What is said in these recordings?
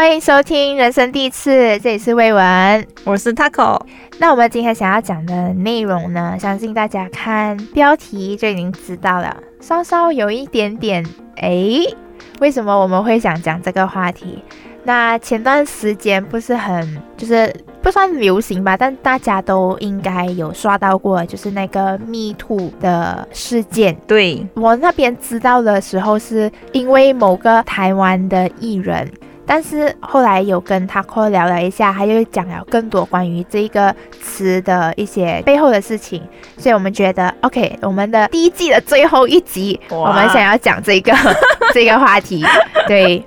欢迎收听人生第一次，这里是魏文。我是 Taco，那我们今天想要讲的内容呢，相信大家看标题就已经知道了，稍稍有一点点诶，为什么我们会想讲这个话题？那前段时间不是很就是不算流行吧，但大家都应该有刷到过，就是那个 Me Too 的事件。对，我那边知道的时候，是因为某个台湾的艺人。但是后来有跟他科聊了一下，他又讲了更多关于这个词的一些背后的事情，所以我们觉得 OK，我们的第一季的最后一集，我们想要讲这个 这个话题，对。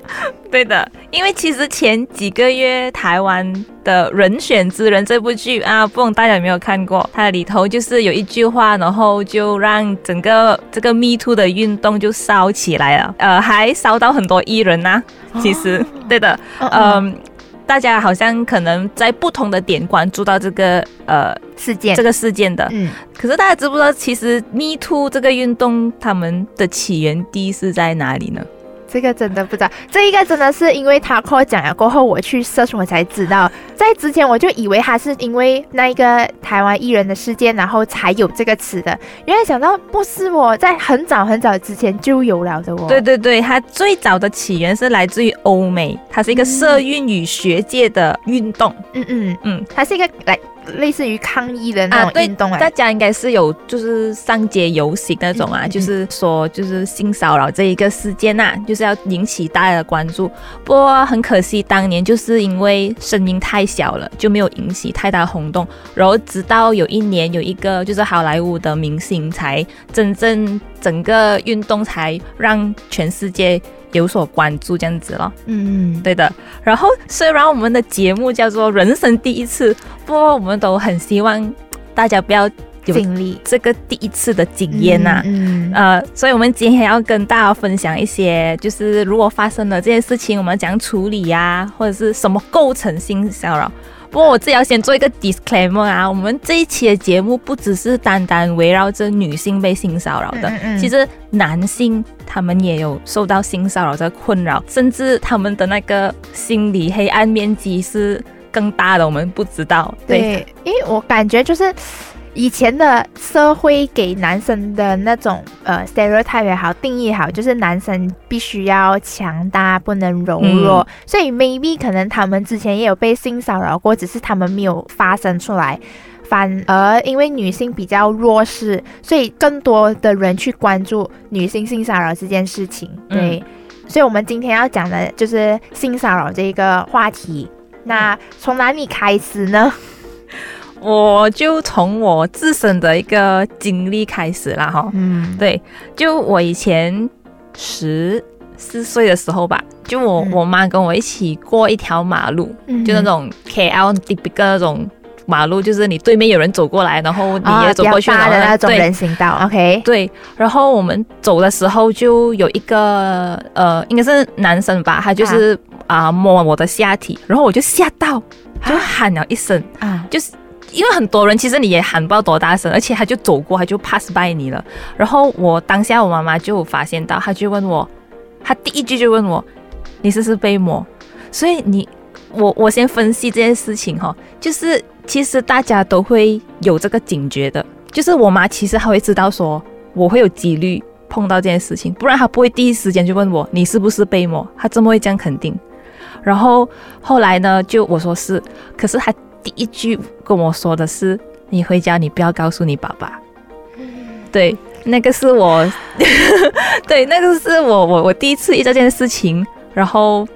对的，因为其实前几个月台湾的人选之人这部剧啊，不懂大家有没有看过？它里头就是有一句话，然后就让整个这个 Me Too 的运动就烧起来了，呃，还烧到很多艺人呐。其实，对的，嗯，大家好像可能在不同的点关注到这个呃事件，这个事件的。嗯，可是大家知不知道，其实 Me Too 这个运动，他们的起源地是在哪里呢？这个真的不知道，这一个真的是因为他跟我讲了过后，我去 search 我才知道。在之前我就以为他是因为那一个台湾艺人的事件，然后才有这个词的。原来想到不是我在很早很早之前就有了的哦。对对对，它最早的起源是来自于欧美，它是一个社运与学界的运动。嗯嗯嗯，它是一个来。类似于抗议的那种运动啊，大家应该是有就是上街游行那种啊，就是说就是性骚扰这一个事件呐，就是要引起大家的关注。不过很可惜，当年就是因为声音太小了，就没有引起太大轰动。然后直到有一年有一个就是好莱坞的明星，才真正整个运动才让全世界。有所关注这样子咯。嗯，对的。然后虽然我们的节目叫做人生第一次，不过我们都很希望大家不要经历这个第一次的经验呐。嗯，呃，所以我们今天要跟大家分享一些，就是如果发生了这件事情，我们怎样处理呀，或者是什么构成性骚扰。不过我自己要先做一个 disclaimer 啊，我们这一期的节目不只是单单围绕着女性被性骚扰的，其实男性他们也有受到性骚扰的困扰，甚至他们的那个心理黑暗面积是更大的，我们不知道。对，因为我感觉就是。以前的社会给男生的那种呃 stereotype 也好，定义好，就是男生必须要强大，不能柔弱。所以 maybe 可能他们之前也有被性骚扰过，只是他们没有发生出来。反而因为女性比较弱势，所以更多的人去关注女性性骚扰这件事情。对，所以我们今天要讲的就是性骚扰这个话题。那从哪里开始呢？我就从我自身的一个经历开始啦哈，嗯，对，就我以前十四岁的时候吧，就我我妈跟我一起过一条马路，就那种 K L D B 个那种马路，就是你对面有人走过来，然后你也走过去的那种人行道，OK，对，然后我们走的时候就有一个呃，应该是男生吧，他就是啊。摸我的下体，然后我就吓到，就喊了一声啊，就是。因为很多人其实你也喊不到多大声，而且他就走过，他就 pass by 你了。然后我当下我妈妈就发现到，他就问我，他第一句就问我，你是不是被摸？所以你我我先分析这件事情哈，就是其实大家都会有这个警觉的，就是我妈其实她会知道说我会有几率碰到这件事情，不然她不会第一时间就问我你是不是被摸，她怎么会这样肯定？然后后来呢，就我说是，可是她。第一句跟我说的是：“你回家，你不要告诉你爸爸。”对，那个是我，对，那个是我，我我第一次遇到这件事情，然后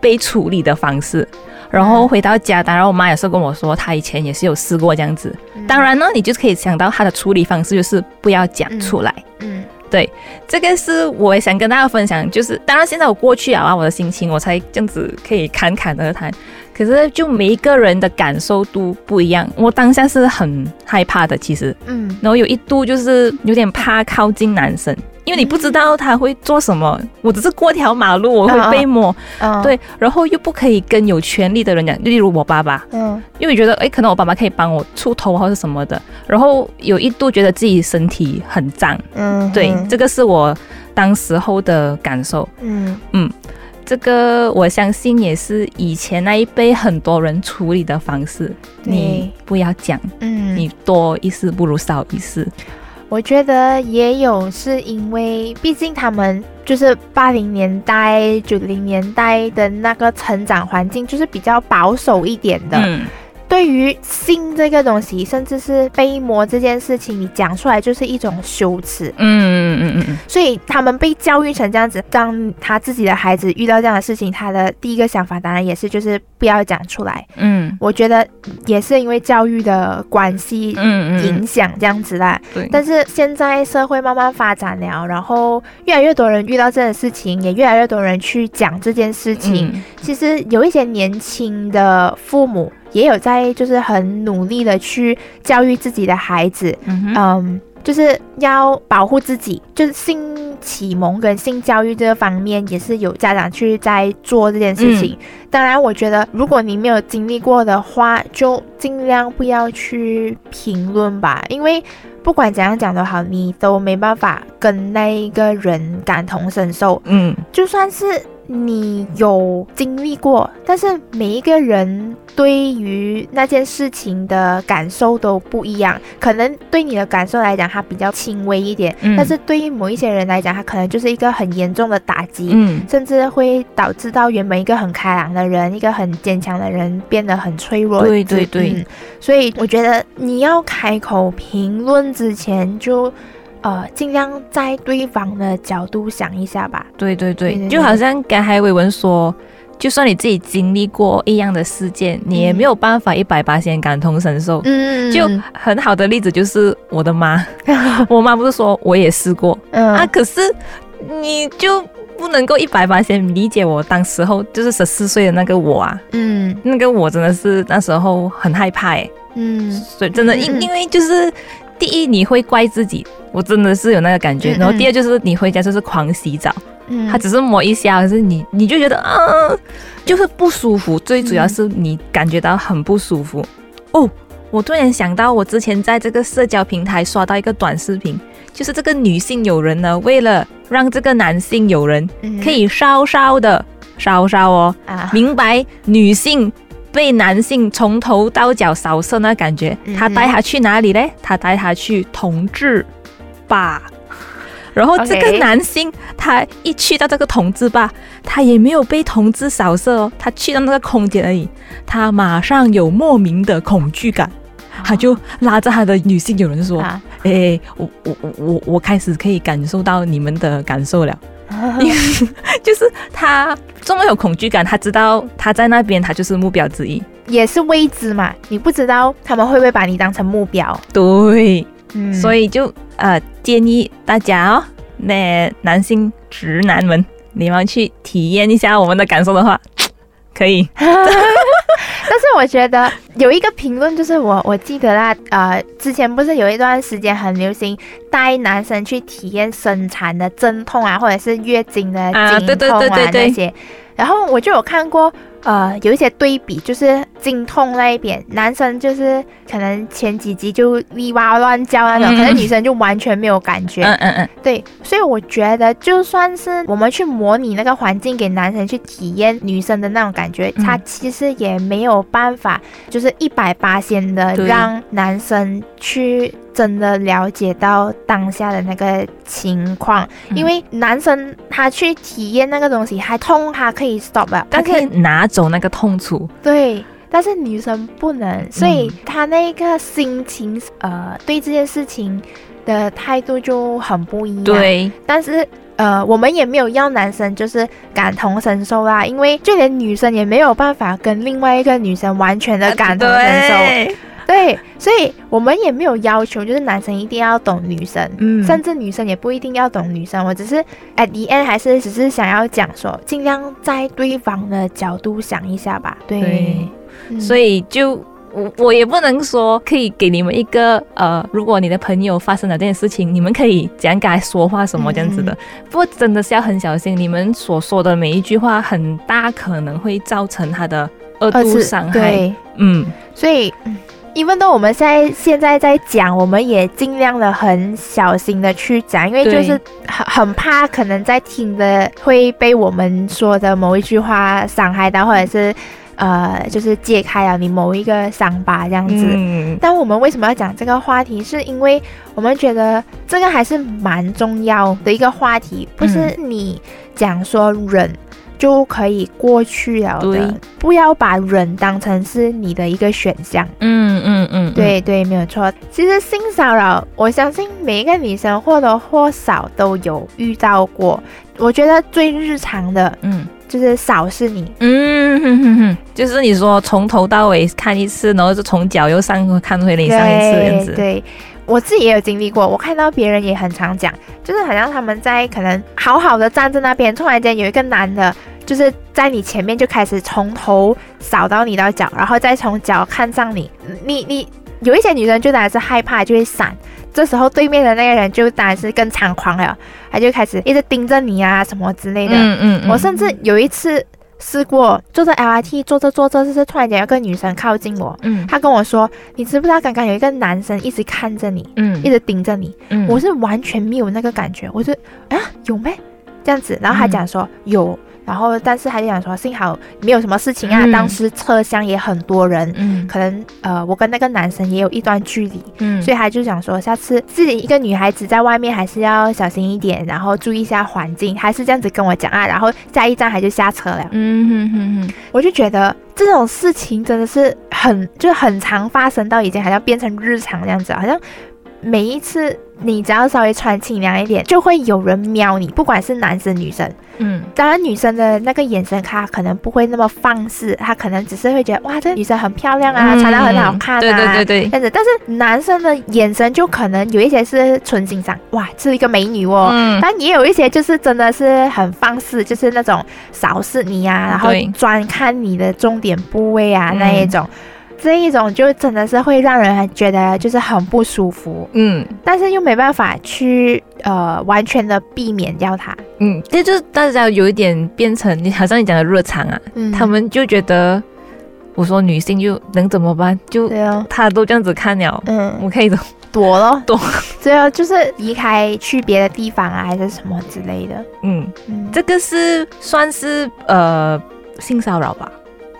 被处理的方式。然后回到家，当然我妈也是跟我说，她以前也是有试过这样子。当然呢，你就可以想到她的处理方式就是不要讲出来。嗯，对，这个是我也想跟大家分享，就是当然现在我过去啊，我的心情我才这样子可以侃侃而谈。可是，就每一个人的感受都不一样。我当下是很害怕的，其实，嗯，然后有一度就是有点怕靠近男生。因为你不知道他会做什么。我只是过条马路，我会被摸，对，然后又不可以跟有权利的人讲，例如我爸爸，嗯，因为觉得哎，可能我爸爸可以帮我出头或者什么的，然后有一度觉得自己身体很脏，嗯，对，这个是我当时候的感受，嗯嗯。这个我相信也是以前那一辈很多人处理的方式。你不要讲，嗯，你多一事不如少一事。我觉得也有是因为，毕竟他们就是八零年代、九零年代的那个成长环境，就是比较保守一点的。对于性这个东西，甚至是被摸这件事情，你讲出来就是一种羞耻。嗯嗯嗯嗯嗯。所以他们被教育成这样子，当他自己的孩子遇到这样的事情，他的第一个想法当然也是就是不要讲出来。嗯，我觉得也是因为教育的关系，嗯嗯，影响这样子啦。对。但是现在社会慢慢发展了，然后越来越多人遇到这样的事情，也越来越多人去讲这件事情。其实有一些年轻的父母。也有在，就是很努力的去教育自己的孩子，嗯，就是要保护自己，就是性启蒙跟性教育这个方面，也是有家长去在做这件事情。当然，我觉得如果你没有经历过的话，就尽量不要去评论吧，因为不管怎样讲都好，你都没办法跟那一个人感同身受。嗯，就算是。你有经历过，但是每一个人对于那件事情的感受都不一样。可能对你的感受来讲，它比较轻微一点，但是对于某一些人来讲，它可能就是一个很严重的打击，甚至会导致到原本一个很开朗的人，一个很坚强的人变得很脆弱。对对对，所以我觉得你要开口评论之前就。呃，尽量在对方的角度想一下吧。对对对，就好像刚才伟文说，就算你自己经历过一样的事件，你也没有办法一百八先感同身受。嗯，就很好的例子就是我的妈，我妈不是说我也试过，嗯啊，可是你就不能够一百八先理解我当时候就是十四岁的那个我啊。嗯，那个我真的是那时候很害怕哎。嗯，所以真的因因为就是。第一，你会怪自己，我真的是有那个感觉。然后第二就是你回家就是狂洗澡，嗯他只是抹一下，可是你你就觉得啊，就是不舒服。最主要是你感觉到很不舒服。哦，我突然想到，我之前在这个社交平台刷到一个短视频，就是这个女性友人呢，为了让这个男性友人可以稍稍的稍稍哦，明白女性。被男性从头到脚扫射那感觉，他带他去哪里嘞？他带他去同志吧。然后这个男性他一去到这个同志吧，他也没有被同志扫射哦，他去到那个空间而已，他马上有莫名的恐惧感，他就拉着他的女性友人说：“哎，我我我我我开始可以感受到你们的感受了。”就是他这么有恐惧感，他知道他在那边，他就是目标之一，也是未知嘛。你不知道他们会不会把你当成目标？对，所以就呃建议大家哦，那男性直男们，你们去体验一下我们的感受的话，可以。但是我觉得有一个评论，就是我我记得啦，呃，之前不是有一段时间很流行带男生去体验生产的阵痛啊，或者是月经的经痛啊那些，然后我就有看过。呃，有一些对比，就是经痛那一边，男生就是可能前几集就哇哇乱叫那种，可能女生就完全没有感觉。嗯嗯嗯，对，所以我觉得就算是我们去模拟那个环境给男生去体验女生的那种感觉，他其实也没有办法，就是一百八仙的让男生去。真的了解到当下的那个情况，因为男生他去体验那个东西还痛，他可以 stop 了，他可以拿走那个痛楚。对，但是女生不能，所以他那个心情，呃，对这件事情的态度就很不一样。对，但是呃，我们也没有要男生就是感同身受啦，因为就连女生也没有办法跟另外一个女生完全的感同身受。对，所以我们也没有要求，就是男生一定要懂女生，嗯，甚至女生也不一定要懂女生。我只是 at the end 还是只是想要讲说，尽量在对方的角度想一下吧。对，所以就我我也不能说可以给你们一个呃，如果你的朋友发生了这件事情，你们可以怎样跟他说话什么这样子的。不过真的是要很小心，你们所说的每一句话，很大可能会造成他的二度伤害。对，嗯，所以。因为呢，我们现在现在在讲，我们也尽量的很小心的去讲，因为就是很很怕可能在听的会被我们说的某一句话伤害到，或者是呃，就是揭开了你某一个伤疤这样子。嗯。但我们为什么要讲这个话题？是因为我们觉得这个还是蛮重要的一个话题，不是你讲说忍。就可以过去了的，不要把人当成是你的一个选项。嗯嗯嗯，对对，没有错。其实性骚扰，我相信每一个女生或多或少都有遇到过。我觉得最日常的，嗯，就是扫视你。嗯哼哼哼，就是你说从头到尾看一次，然后就从脚又上看回你上一次这样子。对，我自己也有经历过，我看到别人也很常讲，就是好像他们在可能好好的站在那边，突然间有一个男的。就是在你前面就开始从头扫到你的脚，然后再从脚看上你。你你有一些女生就当然是害怕，就会闪。这时候对面的那个人就当然是更猖狂了，他就开始一直盯着你啊什么之类的。嗯嗯。我甚至有一次试过坐着 LRT 坐着坐着，就是突然间有个女生靠近我，嗯，她跟我说：“你知不知道刚刚有一个男生一直看着你，嗯，一直盯着你。”嗯，我是完全没有那个感觉，我就啊有没这样子？然后他讲说有。然后，但是他就想说，幸好没有什么事情啊。当时车厢也很多人，嗯，可能呃，我跟那个男生也有一段距离，嗯，所以他就想说，下次自己一个女孩子在外面还是要小心一点，然后注意一下环境，还是这样子跟我讲啊。然后下一站他就下车了，嗯哼哼哼，我就觉得这种事情真的是很就很常发生，到已经好像变成日常这样子，好像。每一次你只要稍微穿清凉一点，就会有人瞄你，不管是男生女生。嗯，当然女生的那个眼神，她可能不会那么放肆，她可能只是会觉得哇，这女生很漂亮啊，穿的很好看啊，对对对对，这样子。但是男生的眼神就可能有一些是纯欣赏，哇，是一个美女哦。嗯。但也有一些就是真的是很放肆，就是那种扫视你啊，然后专看你的重点部位啊那一种。这一种就真的是会让人觉得就是很不舒服，嗯，但是又没办法去呃完全的避免掉它，嗯，这就是大家有一点变成你好像你讲的热场啊，他们就觉得我说女性就能怎么办？就他都这样子看了，嗯，我可以躲了，躲，最后就是离开去别的地方啊，还是什么之类的，嗯，这个是算是呃性骚扰吧？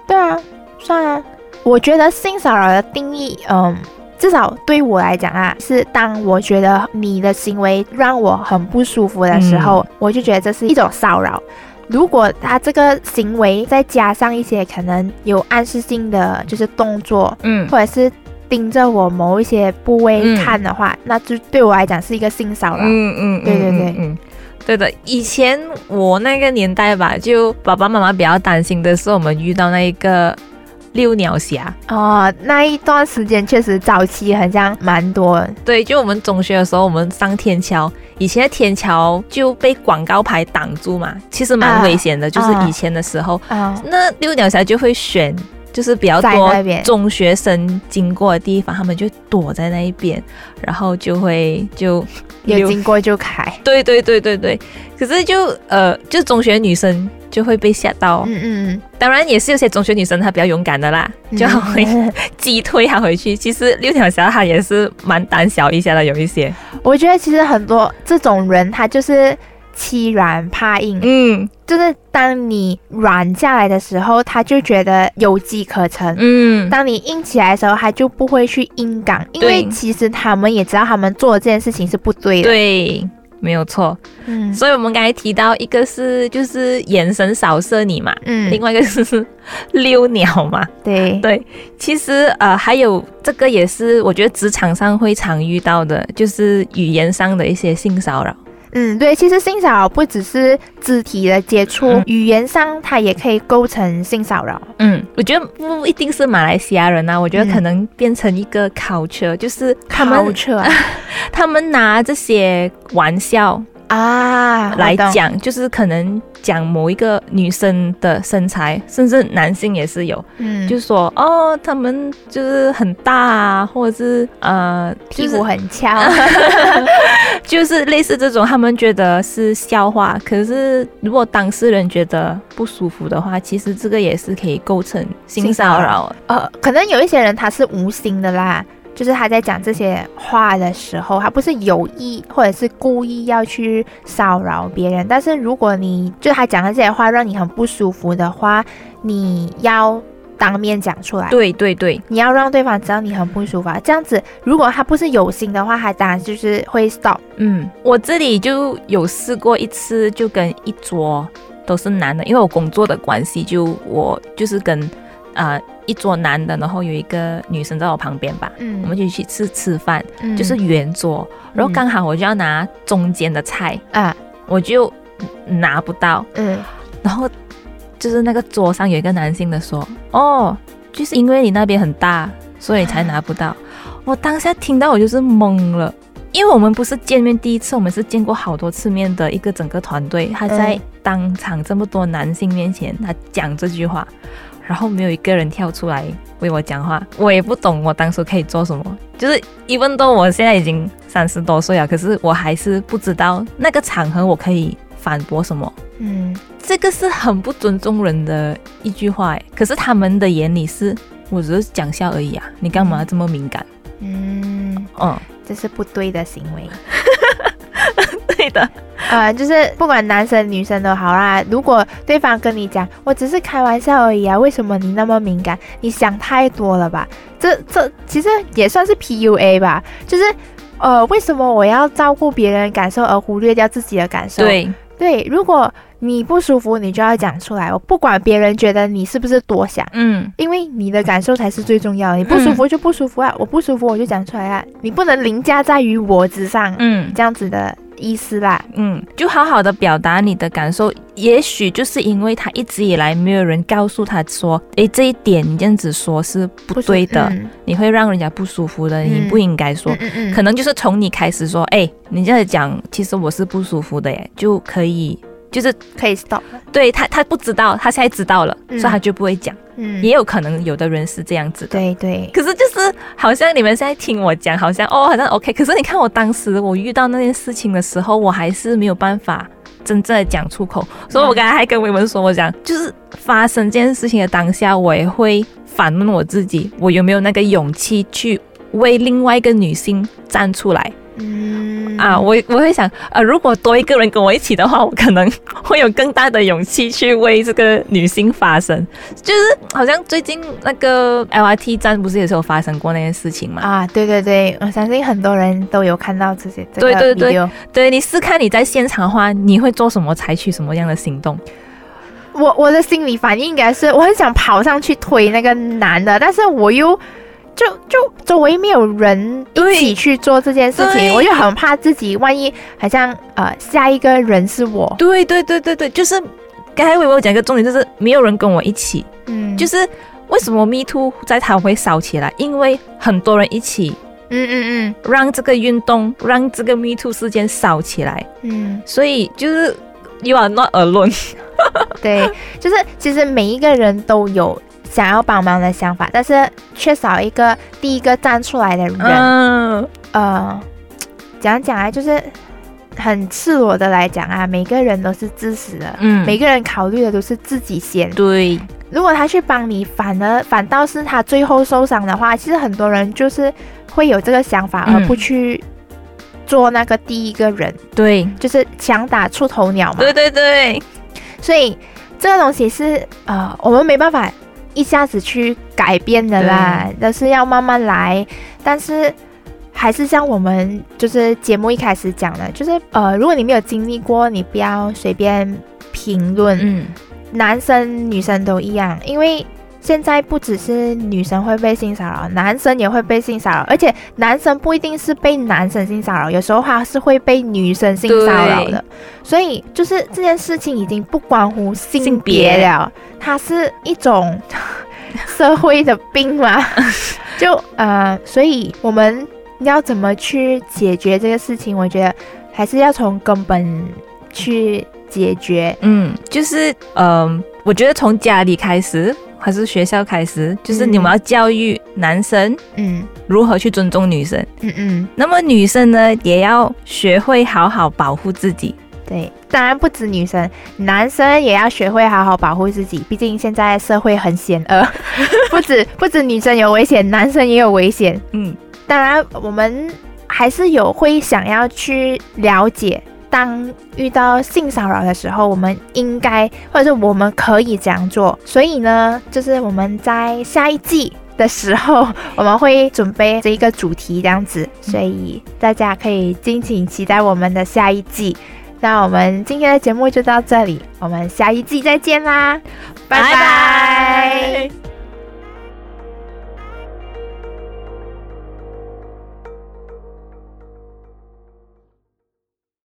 对啊，算啊。我觉得性骚扰的定义，嗯，至少对我来讲啊，是当我觉得你的行为让我很不舒服的时候，我就觉得这是一种骚扰。如果他这个行为再加上一些可能有暗示性的就是动作，嗯，或者是盯着我某一些部位看的话，那就对我来讲是一个性骚扰。嗯嗯，对对对，嗯，对的。以前我那个年代吧，就爸爸妈妈比较担心的是我们遇到那一个。遛鸟侠哦，那一段时间确实早期好像蛮多。对，就我们中学的时候，我们上天桥，以前的天桥就被广告牌挡住嘛，其实蛮危险的。就是以前的时候，那遛鸟侠就会选，就是比较多中学生经过的地方，他们就躲在那一边，然后就会就有经过就开。对对对对对，可是就呃，就中学女生。就会被吓到，嗯嗯，当然也是有些中学女生她比较勇敢的啦，就会 击退她回去。其实六条小她也是蛮胆小一下的，有一些。我觉得其实很多这种人他就是欺软怕硬，嗯，就是当你软下来的时候，他就觉得有机可乘，嗯，当你硬起来的时候，他就不会去硬刚，因为其实他们也知道他们做的这件事情是不对的，对。没有错，嗯，所以我们刚才提到一个是就是眼神扫射你嘛，嗯，另外一个是溜鸟嘛，对。对，其实呃还有这个也是我觉得职场上会常遇到的，就是语言上的一些性骚扰。嗯，对，其实性骚扰不只是肢体的接触，语言上它也可以构成性骚扰。嗯，我觉得不一定是马来西亚人啊，我觉得可能变成一个 culture，就是他们，culture，他们拿这些玩笑啊来讲，就是可能讲某一个女生的身材，甚至男性也是有，嗯，就说哦，他们就是很大啊，或者是呃屁股很翘，就是类似这种，他们觉得是笑话。可是如果当事人觉得不舒服的话，其实这个也是可以构成性骚扰。呃，可能有一些人他是无心的啦。就是他在讲这些话的时候，他不是有意或者是故意要去骚扰别人。但是如果你就他讲的这些话让你很不舒服的话，你要当面讲出来。对对对，你要让对方知道你很不舒服。啊这样子，如果他不是有心的话，他当然就是会 stop。嗯，我这里就有试过一次，就跟一桌都是男的，因为我工作的关系，就我就是跟。啊，一桌男的，然后有一个女生在我旁边吧，嗯，我们就去吃吃饭，就是圆桌，然后刚好我就要拿中间的菜啊，我就拿不到，嗯，然后就是那个桌上有一个男性的说，哦，就是因为你那边很大，所以才拿不到。我当下听到我就是懵了，因为我们不是见面第一次，我们是见过好多次面的一个整个团队，他在当场这么多男性面前，他讲这句话。然后没有一个人跳出来为我讲话，我也不懂我当初可以做什么。就是一问到我现在已经三十多岁了，可是我还是不知道那个场合我可以反驳什么。嗯，这个是很不尊重人的一句话。可是他们的眼里是，我只是讲笑而已啊，你干嘛这么敏感？嗯嗯，这是不对的行为。对的。呃，就是不管男生女生都好啦。如果对方跟你讲，我只是开玩笑而已啊，为什么你那么敏感？你想太多了吧？这这其实也算是 PUA 吧。就是，呃，为什么我要照顾别人感受而忽略掉自己的感受？对对，如果你不舒服，你就要讲出来。我不管别人觉得你是不是多想，嗯，因为你的感受才是最重要的。你不舒服就不舒服啊，我不舒服我就讲出来啊，你不能凌驾在于我之上，嗯，这样子的。意思啦，嗯，就好好的表达你的感受。也许就是因为他一直以来没有人告诉他说，诶，这一点你这样子说是不对的，你会让人家不舒服的，你不应该说。可能就是从你开始说，哎，你这样讲，其实我是不舒服的，耶，就可以。就是可以 stop，对他，他不知道，他现在知道了，所以他就不会讲。嗯，也有可能有的人是这样子的。对对。可是就是好像你们现在听我讲，好像哦，好像 OK。可是你看我当时我遇到那件事情的时候，我还是没有办法真正的讲出口。所以我刚才还跟伟文说，我讲就是发生这件事情的当下，我也会反问我自己，我有没有那个勇气去为另外一个女性站出来？嗯啊，我我会想，呃，如果多一个人跟我一起的话，我可能 会有更大的勇气去为这个女性发声。就是好像最近那个 LRT 站不是也是有发生过那件事情吗？啊，对对对，我相信很多人都有看到这些。对对对，对你试看你在现场的话，你会做什么，采取什么样的行动？我我的心理反应应该是，我很想跑上去推那个男的，但是我又。就就周围没有人一起去做这件事情，我就很怕自己万一好像呃下一个人是我。对对对对对，就是刚才我有讲一个重点，就是没有人跟我一起。嗯，就是为什么 Me Too 在台会烧起来？因为很多人一起，嗯嗯嗯，让这个运动，让这个 Me Too 事件烧起来。嗯，所以就是 You are not alone。对，就是其实每一个人都有。想要帮忙的想法，但是缺少一个第一个站出来的人。嗯，呃，讲讲啊，就是很赤裸的来讲啊，每个人都是自私的。嗯，每个人考虑的都是自己先。对，如果他去帮你，反而反倒是他最后受伤的话，其实很多人就是会有这个想法，而不去做那个第一个人。对，就是强打出头鸟嘛。对对对，所以这个东西是呃，我们没办法。一下子去改变的啦，都是要慢慢来。但是还是像我们就是节目一开始讲的，就是呃，如果你没有经历过，你不要随便评论。嗯，男生女生都一样，因为现在不只是女生会被性骚扰，男生也会被性骚扰，而且男生不一定是被男生性骚扰，有时候他是会被女生性骚扰的。所以就是这件事情已经不关乎性别了。它是一种社会的病嘛？就呃，所以我们要怎么去解决这个事情？我觉得还是要从根本去解决？嗯，就是嗯，我觉得从家里开始。还是学校开始，就是你们要教育男生，嗯，如何去尊重女生，嗯嗯。那么女生呢，也要学会好好保护自己。对，当然不止女生，男生也要学会好好保护自己。毕竟现在社会很险恶，不止不止女生有危险，男生也有危险。嗯，当然我们还是有会想要去了解。当遇到性骚扰的时候，我们应该或者是我们可以这样做。所以呢，就是我们在下一季的时候，我们会准备这一个主题这样子，所以大家可以敬请期待我们的下一季。那我们今天的节目就到这里，我们下一季再见啦，拜拜。